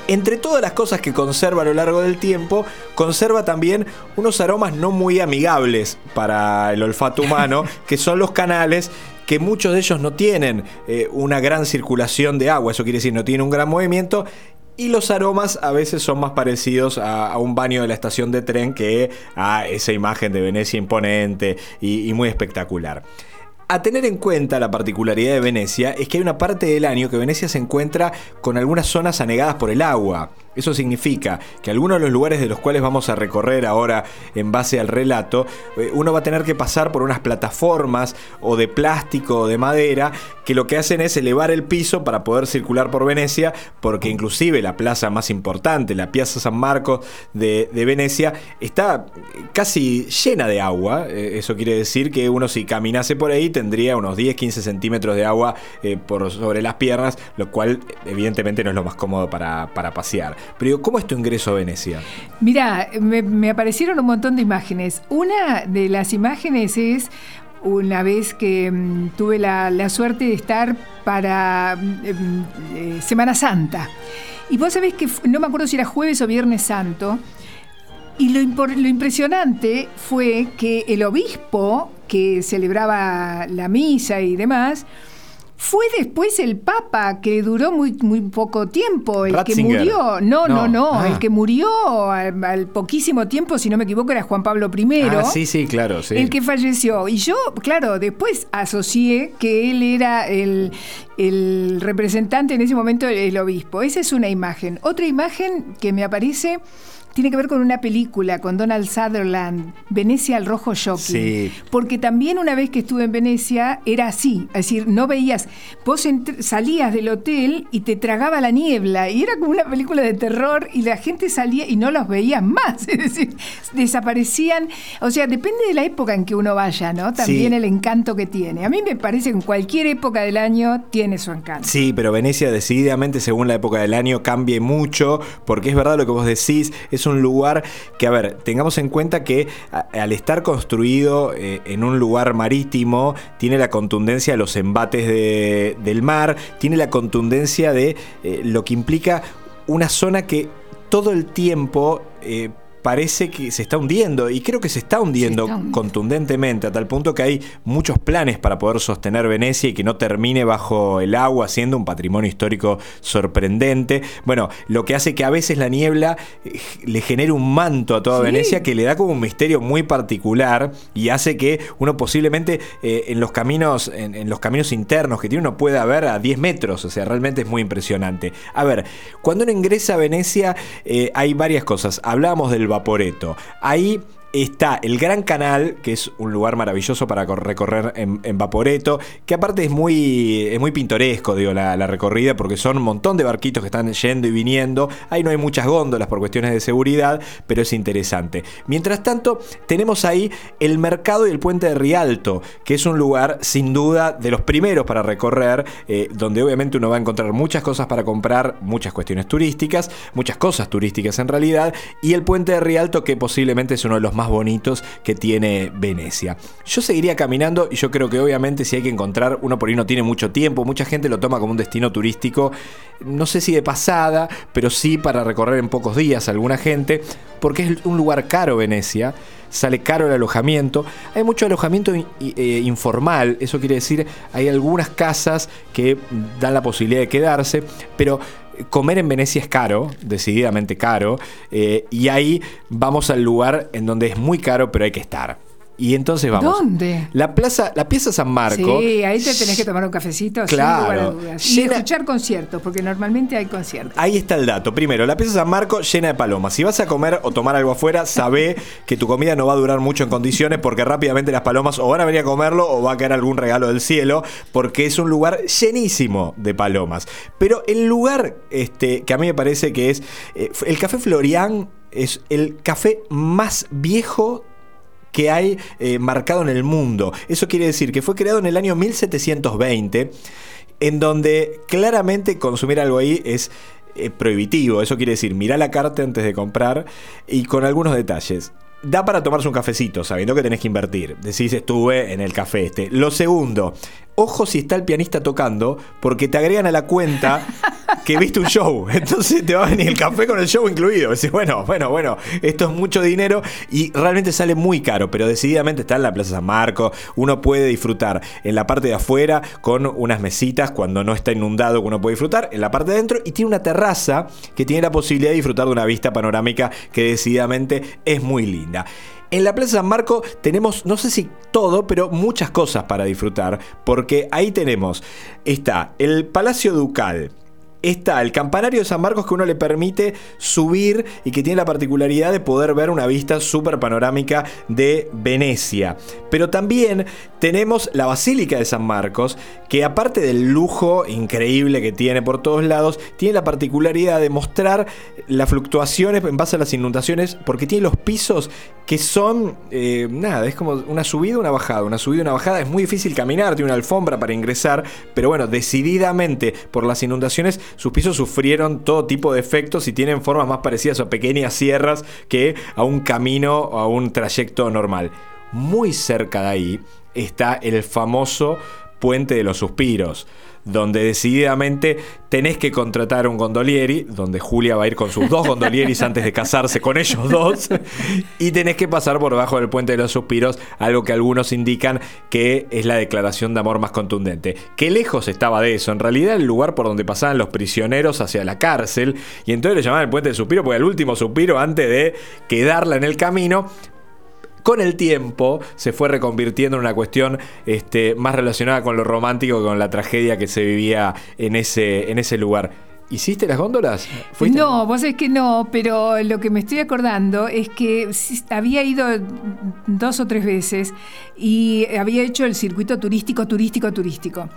Entre todas las cosas que conserva a lo largo del tiempo, conserva también unos aromas no muy amigables para el olfato humano, que son los canales que muchos de ellos no tienen eh, una gran circulación de agua, eso quiere decir no tienen un gran movimiento y los aromas a veces son más parecidos a, a un baño de la estación de tren que a esa imagen de Venecia imponente y, y muy espectacular. A tener en cuenta la particularidad de Venecia es que hay una parte del año que Venecia se encuentra con algunas zonas anegadas por el agua. Eso significa que algunos de los lugares de los cuales vamos a recorrer ahora en base al relato, eh, uno va a tener que pasar por unas plataformas o de plástico o de madera que lo que hacen es elevar el piso para poder circular por Venecia, porque inclusive la plaza más importante, la Piazza San Marcos de, Venecia, está casi llena de agua. Eh, Eso quiere decir que uno si caminase por ahí tendría unos 10-15 centímetros de agua eh, por sobre las piernas, lo cual evidentemente no es lo más cómodo para pasear. Pero ¿cómo es tu ingreso a Venecia? Mira, me, aparecieron un montón de imágenes. Una de las imágenes es una vez que mm, tuve la, la suerte de estar para mm, eh, Semana Santa. Y vos sabés que no me acuerdo si era jueves o viernes santo. Y lo, lo impresionante fue que el obispo que celebraba la misa y demás, fue después el Papa, que duró muy, muy poco tiempo, el Ratzinger. que murió. No, no, No. no, Ah. el que murió al, al poquísimo tiempo, si no me equivoco, era Juan Pablo I. Ah, sí, sí, claro, sí. El que falleció. Y yo, claro, después asocié que él era el, el representante en ese momento, el obispo. Esa es una imagen. Otra imagen que me aparece tiene que ver con una película con Donald Sutherland, Venecia al rojo jockey. Sí. Porque también una vez que estuve en Venecia era así, es decir, no veías, vos salías del hotel y te tragaba la niebla y era como una película de terror y la gente salía y no los veías más, es decir, desaparecían, o sea, depende de la época en que uno vaya, ¿no? También Sí. el encanto que tiene. A mí me parece que en cualquier época del año tiene su encanto. Sí, pero Venecia decididamente según la época del año cambia mucho, porque es verdad lo que vos decís, es un lugar que, a ver, tengamos en cuenta que al estar construido eh, en un lugar marítimo, tiene la contundencia de los embates de- del mar, tiene la contundencia de eh, lo que implica una zona que todo el tiempo... eh, Parece que se está hundiendo y creo que se está hundiendo está hundiendo. contundentemente a tal punto que hay muchos planes para poder sostener Venecia y que no termine bajo el agua siendo un patrimonio histórico sorprendente. Bueno, lo que hace que a veces la niebla eh, le genere un manto a toda Sí. Venecia que le da como un misterio muy particular y hace que uno posiblemente eh, en los caminos en, en los caminos internos que tiene uno pueda ver a 10 metros, o sea, realmente es muy impresionante. A ver, cuando uno ingresa a Venecia eh, hay varias cosas. Hablábamos del Vaporeto. Ahí está el Gran Canal, que es un lugar maravilloso para cor- recorrer en, Vaporeto, que aparte es muy, es muy pintoresco, digo, la, la recorrida, porque son un montón de barquitos que están yendo y viniendo. Ahí no hay muchas góndolas por cuestiones de seguridad, pero es interesante. Mientras tanto, tenemos ahí el mercado y el puente de Rialto, que es un lugar sin duda de los primeros para recorrer, eh, donde obviamente uno va a encontrar muchas cosas para comprar, muchas cuestiones turísticas, muchas cosas turísticas en realidad, y el puente de Rialto, que posiblemente es uno de los más bonitos que tiene Venecia. Yo seguiría caminando y yo creo que obviamente si hay que encontrar, uno por ahí no tiene mucho tiempo, mucha gente lo toma como un destino turístico, no sé si de pasada, pero sí para recorrer en pocos días alguna gente, porque es un lugar caro Venecia, sale caro el alojamiento, hay mucho alojamiento eh, informal, eso quiere decir, hay algunas casas que dan la posibilidad de quedarse, pero comer en Venecia es caro, decididamente caro, eh, y ahí vamos al lugar en donde es muy caro, pero hay que estar. Y entonces vamos. ¿Dónde? La plaza, la pieza San Marco. Sí, ahí te tenés que tomar un cafecito Claro. sin lugar a dudas. Y Llena- escuchar conciertos, porque normalmente hay conciertos. Ahí está el dato. Primero, la pieza San Marco llena de palomas. Si vas a comer o tomar algo afuera, sabé que tu comida no va a durar mucho en condiciones porque rápidamente las palomas o van a venir a comerlo o va a caer algún regalo del cielo porque es un lugar llenísimo de palomas. Pero el lugar este, que a mí me parece que es... eh, el Café Florian es el café más viejo que hay eh, marcado en el mundo. Eso quiere decir que fue creado en el año 1720, en donde claramente consumir algo ahí es eh, prohibitivo. Eso quiere decir, mirá la carta antes de comprar y con algunos detalles. Da para tomarse un cafecito, sabiendo que tenés que invertir. Decís, estuve en el café este. Lo segundo, ojo si está el pianista tocando, porque te agregan a la cuenta que viste un show. Entonces te va a venir el café con el show incluido. Bueno, bueno, bueno, esto es mucho dinero y realmente sale muy caro, pero decididamente está en la Plaza San Marco. Uno puede disfrutar en la parte de afuera con unas mesitas cuando no está inundado, que uno puede disfrutar, en la parte de adentro y tiene una terraza que tiene la posibilidad de disfrutar de una vista panorámica que decididamente es muy linda. En la Plaza San Marco tenemos, no sé si todo, pero muchas cosas para disfrutar, porque ahí tenemos, está el Palacio Ducal, está el campanario de San Marcos que uno le permite subir y que tiene la particularidad de poder ver una vista súper panorámica de Venecia. Pero también tenemos la Basílica de San Marcos, que aparte del lujo increíble que tiene por todos lados, tiene la particularidad de mostrar las fluctuaciones en base a las inundaciones, porque tiene los pisos que son, eh, nada, es como una subida, una bajada, una subida, una bajada. Es muy difícil caminar, tiene una alfombra para ingresar, pero bueno, decididamente por las inundaciones, sus pisos sufrieron todo tipo de efectos y tienen formas más parecidas a pequeñas sierras que a un camino o a un trayecto normal. Muy cerca de ahí está el famoso Puente de los Suspiros, donde decididamente tenés que contratar un gondolieri, donde Julia va a ir con sus dos gondolieris antes de casarse con ellos dos, y tenés que pasar por debajo del Puente de los Suspiros, algo que algunos indican que es la declaración de amor más contundente. Qué lejos estaba de eso, en realidad el lugar por donde pasaban los prisioneros hacia la cárcel, y entonces le llamaban el Puente del Suspiro porque el último suspiro antes de quedarla en el camino, con el tiempo se fue reconvirtiendo en una cuestión este, más relacionada con lo romántico con la tragedia que se vivía en ese, en ese lugar. ¿Hiciste las góndolas? No, vos sabés que no, pero lo que me estoy acordando es que había ido dos o tres veces y había hecho el circuito turístico, turístico, turístico.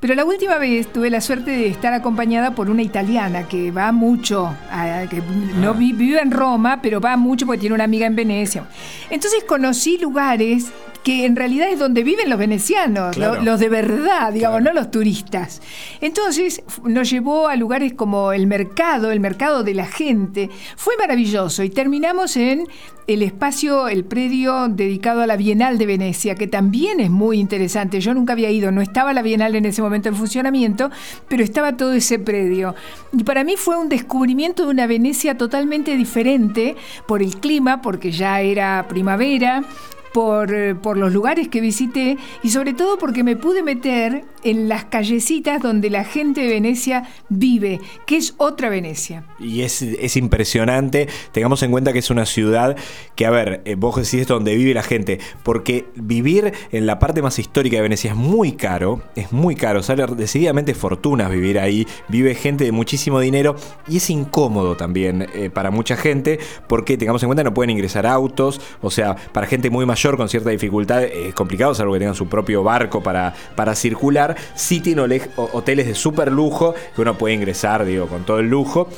Pero la última vez tuve la suerte de estar acompañada por una italiana que va mucho, a- que no vi- vive en Roma, pero va mucho porque tiene una amiga en Venecia. Entonces conocí lugares que en realidad es donde viven los venecianos, Claro. los de verdad, digamos, no los turistas. Entonces nos llevó a lugares como el mercado, el mercado de la gente. Fue maravilloso y terminamos en el espacio, el predio dedicado a la Bienal de Venecia, que también es muy interesante. Yo nunca había ido, no estaba la Bienal en ese momento en funcionamiento, pero estaba todo ese predio. Y para mí fue un descubrimiento de una Venecia totalmente diferente por el clima, porque ya era primavera por, eh, por los lugares que visité y sobre todo porque me pude meter en las callecitas donde la gente de Venecia vive, que es otra Venecia. Y es, es impresionante. Tengamos en cuenta que es una ciudad que, a ver, eh, vos decís donde vive la gente, porque vivir en la parte más histórica de Venecia es muy caro, es muy caro, sale decididamente fortunas vivir ahí, vive gente de muchísimo dinero y es incómodo también eh, para mucha gente, porque tengamos en cuenta no pueden ingresar autos, o sea, para gente muy mayor con cierta dificultad eh, es complicado, salvo que tengan su propio barco para, para circular. Sí tiene ole- o- hoteles de súper lujo que uno puede ingresar, digo, con todo el lujo.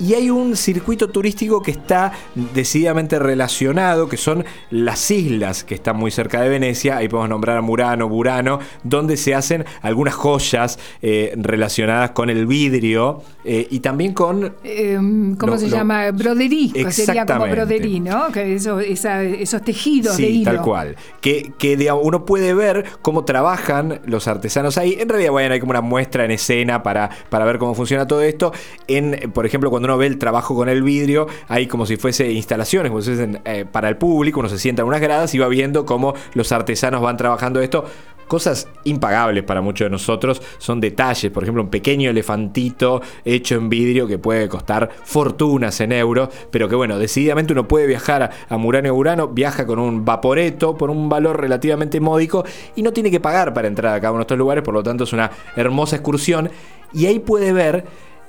Y hay un circuito turístico que está decididamente relacionado, que son las islas que están muy cerca de Venecia. Ahí podemos nombrar a Murano, Burano, donde se hacen algunas joyas eh, relacionadas con el vidrio eh, y también con Eh, ¿Cómo Lo- se lo- llama? Broderí, sería como broderí, ¿no? Que eso- esa- esos tejidos de Sí, hilo. tal cual. Que, que digamos, uno puede ver cómo trabajan los artesanos ahí. En realidad, bueno, hay como una muestra en escena para, para ver cómo funciona todo esto. En, por ejemplo, cuando uno ve el trabajo con el vidrio, hay como si fuese instalaciones, como si fuesen, eh, para el público, uno se sienta en unas gradas y va viendo cómo los artesanos van trabajando esto. cosas impagables para muchos de nosotros son detalles, por ejemplo, un pequeño elefantito hecho en vidrio que puede costar fortunas en euros, pero que bueno, decididamente uno puede viajar a, Murano Urano, viaja con un vaporeto por un valor relativamente módico y no tiene que pagar para entrar a cada uno de estos lugares, por lo tanto es una hermosa excursión y ahí puede ver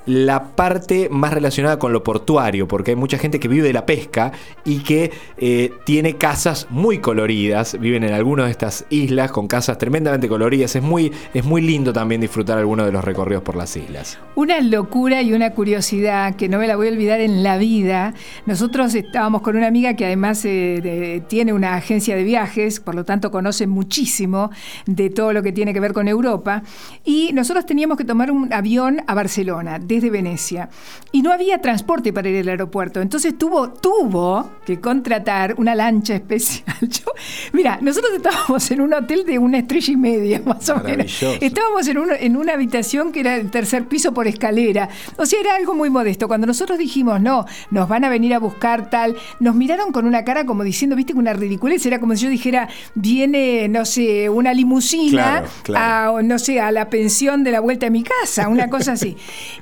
la parte más relacionada con lo portuario, porque hay mucha gente que vive de la pesca y que eh, tiene casas muy coloridas, viven en algunas de estas islas con casas tremendamente coloridas, es muy, es muy lindo también disfrutar algunos de los recorridos por las islas. Una locura y una curiosidad que no me la voy a olvidar en la vida. Nosotros estábamos con una amiga que además eh, tiene una agencia de viajes, por lo tanto conoce muchísimo de todo lo que tiene que ver con Europa. Y nosotros teníamos que tomar un avión a Barcelona, desde Venecia. Y no había transporte para ir al aeropuerto. Entonces tuvo, tuvo que contratar una lancha especial. Yo, mira, nosotros estábamos en un hotel de una estrella y media, más o menos. Estábamos en, un- en una habitación que era el tercer piso por escalera. O sea, era algo muy modesto. Cuando nosotros dijimos, no, nos van a venir a buscar tal, nos miraron con una cara como diciendo, viste, que una ridiculez. Era como si yo dijera, viene, no sé, una limusina Claro, claro. a, no sé, a la pensión de la vuelta a mi casa, una cosa así.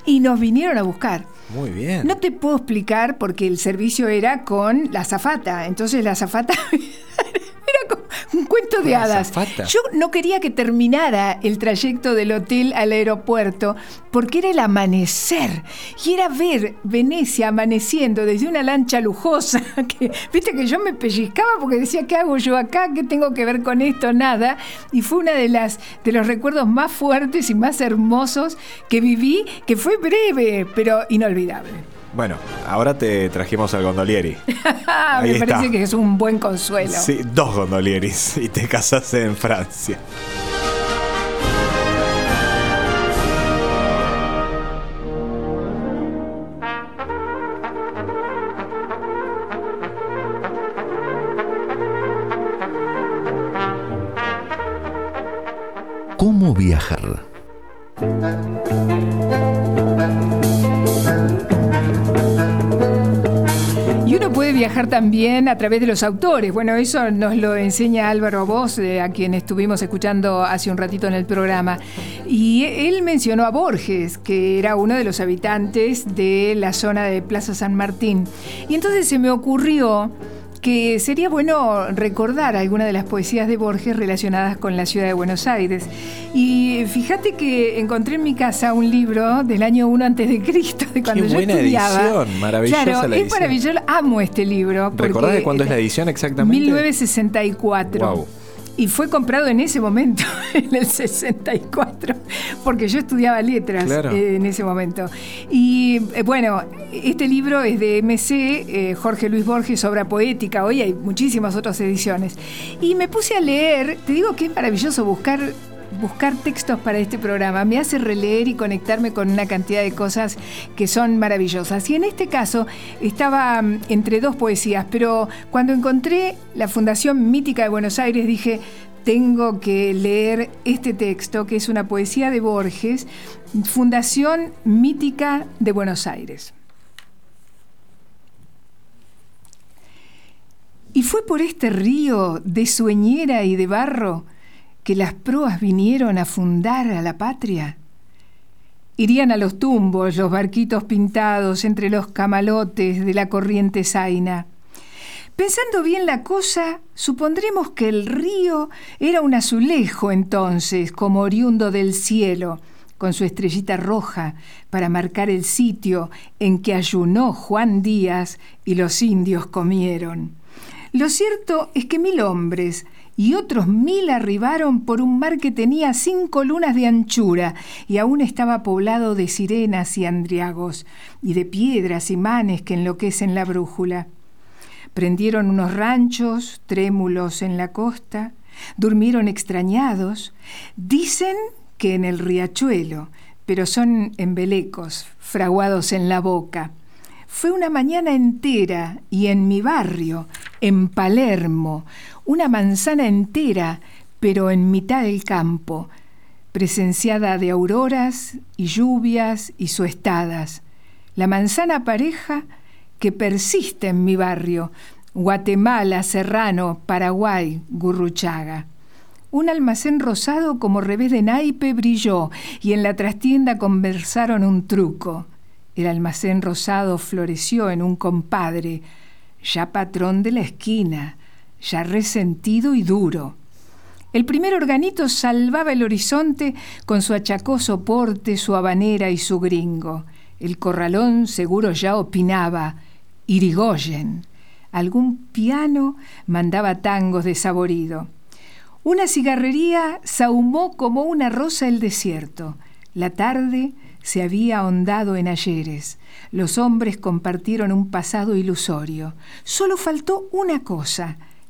Y nos vinieron a buscar. Muy bien. No te puedo explicar porque el servicio era con la azafata. Entonces la azafata era como un cuento de hadas. Yo no quería que terminara el trayecto del hotel al aeropuerto porque era el amanecer y era ver Venecia amaneciendo desde una lancha lujosa que viste que yo me pellizcaba porque decía qué hago yo acá qué tengo que ver con esto nada. Y fue una de las de los recuerdos más fuertes y más hermosos que viví que fue breve pero inolvidable Bueno, ahora te trajimos al gondolieri. Ahí me parece está. que es un buen consuelo Sí, dos gondolieris y te casaste en Francia. ¿Cómo viajar? También a través de los autores. Bueno, eso nos lo enseña Álvaro Vos, eh, a quien estuvimos escuchando hace un ratito en el programa. Y él mencionó a Borges, que era uno de los habitantes de la zona de Plaza San Martín. Y entonces se me ocurrió que sería bueno recordar algunas de las poesías de Borges relacionadas con la ciudad de Buenos Aires. Y fíjate que encontré en mi casa un libro del año 1 antes de Cristo, de cuando yo buena estudiaba. edición, maravillosa claro, la es edición. maravilloso, amo este libro. ¿Recordás de cuándo es la edición exactamente? 1964. Wow. Y fue comprado en ese momento, en el 64, porque yo estudiaba letras Claro. eh, en ese momento. Y eh, bueno, este libro es de MC, eh, Jorge Luis Borges, obra poética. Hoy hay muchísimas otras ediciones. Y me puse a leer, te digo que es maravilloso buscar buscar textos para este programa me hace releer y conectarme con una cantidad de cosas que son maravillosas. Y en este caso estaba mm, entre dos poesías, pero cuando encontré la Fundación Mítica de Buenos Aires dije, tengo que leer este texto, que es una poesía de Borges, Fundación Mítica de Buenos Aires. Y fue por este río de sueñera y de barro que las proas vinieron a fundar a la patria. Irían a los tumbos los barquitos pintados entre los camalotes de la corriente zaina. Pensando bien la cosa, supondremos que el río era un azulejo entonces, como oriundo del cielo, con su estrellita roja para marcar el sitio en que ayunó Juan Díaz y los indios comieron. Lo cierto es que mil hombres y otros mil arribaron por un mar que tenía cinco lunas de anchura y aún estaba poblado de sirenas y andriagos y de piedras y manes que enloquecen la brújula. Prendieron unos ranchos trémulos en la costa, durmieron extrañados, dicen que en el riachuelo, pero son embelecos, fraguados en la boca. Fue una mañana entera y en mi barrio, en Palermo, una manzana entera, pero en mitad del campo, presenciada de auroras y lluvias y suestadas. La manzana pareja que persiste en mi barrio, Guatemala, Serrano, Paraguay, Gurruchaga. un almacén rosado como revés de naipe brilló y en la trastienda conversaron un truco. El almacén rosado floreció en un compadre, ya patrón de la esquina, ya resentido y duro. El primer organito salvaba el horizonte con su achacoso porte, su habanera y su gringo. El corralón seguro ya opinaba, Irigoyen. Algún piano mandaba tangos de saborido. Una cigarrería sahumó como una rosa el desierto. La tarde se había ahondado en ayeres. Los hombres compartieron un pasado ilusorio. Solo faltó una cosa,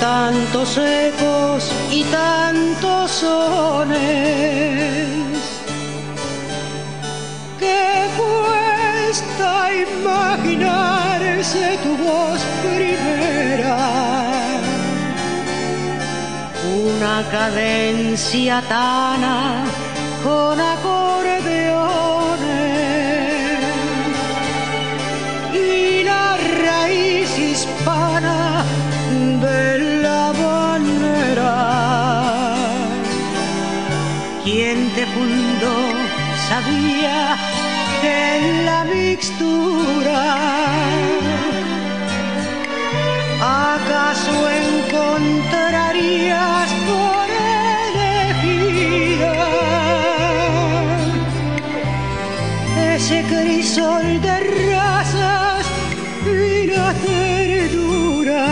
Tantos ecos y tantos sones que cuesta imaginarse tu voz primera. Una cadencia tana con acordeones Fundó sabía que en la mixtura acaso encontrarías por elegida ese crisol de razas y la ternura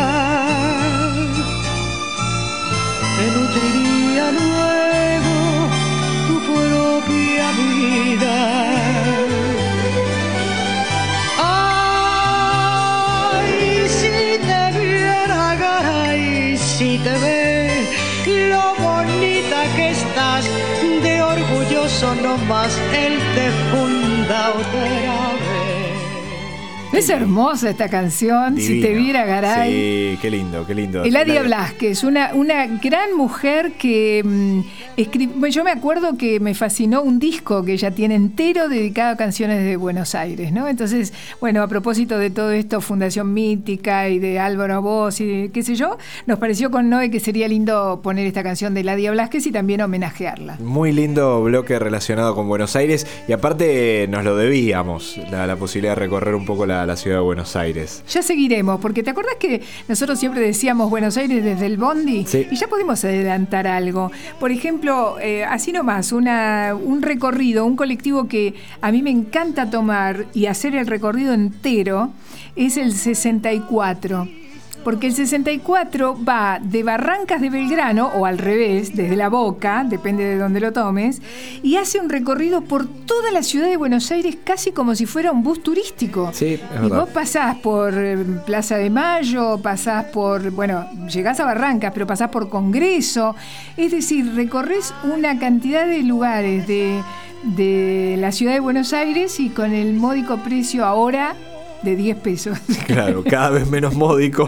que nutriría tu propia vida. Ay, si te viera, garay, si te ve lo bonita que estás, de orgulloso nomás él te funda otra. Es hermosa esta canción, si te Divino. viera Garay. Sí, qué lindo, qué lindo. Eladia La- Blasquez, una, una gran mujer que mm, escri- yo me acuerdo que me fascinó un disco que ella tiene entero dedicado a canciones de Buenos Aires, ¿no? Entonces, bueno, a propósito de todo esto, Fundación Mítica y de Álvaro Voz y de qué sé yo, nos pareció con Noé que sería lindo poner esta canción de Eladia Blasquez y también homenajearla. Muy lindo bloque relacionado con Buenos Aires y aparte nos lo debíamos, la, la posibilidad de recorrer un poco la, la ciudad de Buenos Aires. Ya seguiremos, porque ¿te acuerdas que nosotros siempre decíamos Buenos Aires desde el Bondi? Sí. Y ya podemos adelantar algo. Por ejemplo, eh, así nomás, una, un recorrido, un colectivo que a mí me encanta tomar y hacer el recorrido entero, es el 64. Porque el 64 va de Barrancas de Belgrano, o al revés, desde la Boca, depende de dónde lo tomes, y hace un recorrido por toda la ciudad de Buenos Aires casi como si fuera un bus turístico. Sí, es Y verdad. vos pasás por eh, Plaza de Mayo, pasás por, bueno, llegás a Barrancas, pero pasás por Congreso. Es decir, recorres una cantidad de lugares de, de la ciudad de Buenos Aires y con el módico precio ahora de 10 pesos. Claro, cada vez menos módico,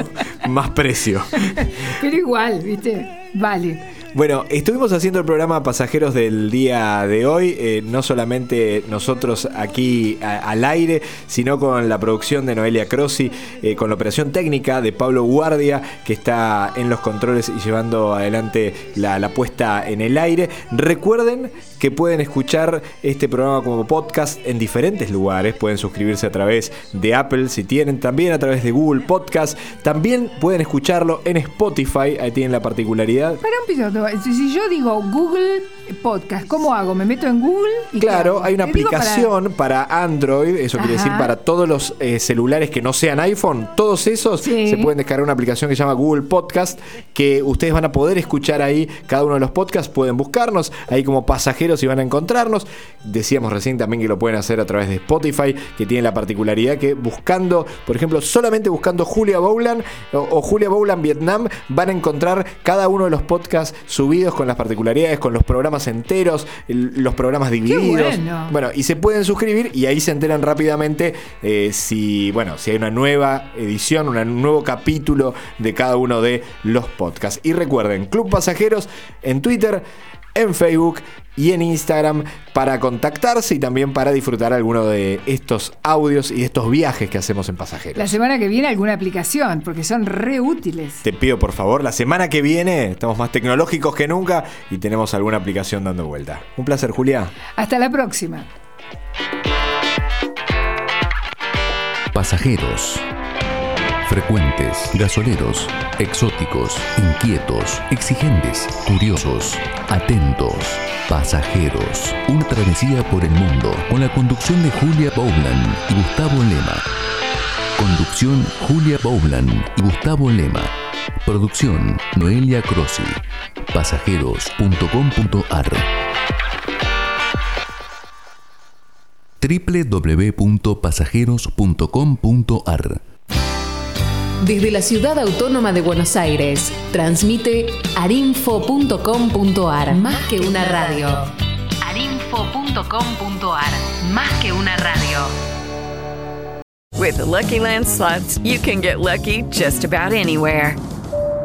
más precio. pero igual, ¿viste? Vale. Bueno, estuvimos haciendo el programa Pasajeros del día de hoy, eh, no solamente nosotros aquí al aire, sino con la producción de Noelia Crossi, eh, con la operación técnica de Pablo Guardia, que está en los controles y llevando adelante la, puesta en el aire. Recuerden que pueden escuchar este programa como podcast en diferentes lugares, pueden suscribirse a través de Apple si tienen, también a través de Google Podcast, también pueden escucharlo en Spotify, ahí tienen la particularidad. Claro, si yo digo Google Podcast, ¿cómo hago? ¿Me meto en Google? Y ¿qué Claro, hay una para- aplicación para... Android, eso quiere decir para todos los eh, celulares que no sean iPhone, todos esos Sí. se pueden descargar una aplicación que se llama Google Podcast, que ustedes van a poder escuchar ahí cada uno de los podcasts, pueden buscarnos ahí como pasajeros y van a encontrarnos. Decíamos recién también que lo pueden hacer a través de Spotify, que tiene la particularidad que buscando, por ejemplo, solamente buscando Julia Bowland o, o Julia Bowland Vietnam, van a encontrar cada uno de los podcasts subidos con las particularidades, con los programas enteros, el- los programas divididos. bueno. Bueno, y se pueden suscribir y ahí se enteran rápidamente eh, si, bueno, si hay una nueva edición, un nuevo capítulo de cada uno de los podcasts. Y recuerden, Club Pasajeros en Twitter, en Facebook y en Instagram para contactarse y también para disfrutar alguno de estos audios y de estos viajes que hacemos en pasajeros. La semana que viene alguna aplicación, porque son re útiles. Te pido por favor, la semana que viene estamos más tecnológicos que nunca y tenemos alguna aplicación dando vuelta. Un placer, Julia. Hasta la próxima. Pasajeros. Frecuentes, gasoleros, exóticos, inquietos, exigentes, curiosos, atentos, pasajeros. Una travesía por el mundo con la conducción de Julia Bowland y Gustavo Lema. Conducción Julia Bowland y Gustavo Lema. Producción Noelia Crossi. Pasajeros.com.ar www.pasajeros.com.ar Desde la ciudad autónoma de Buenos Aires, transmite arinfo.com.ar. Más que una radio. arinfo.com.ar. Más que una radio. With the Lucky Land slots, you can get lucky just about anywhere.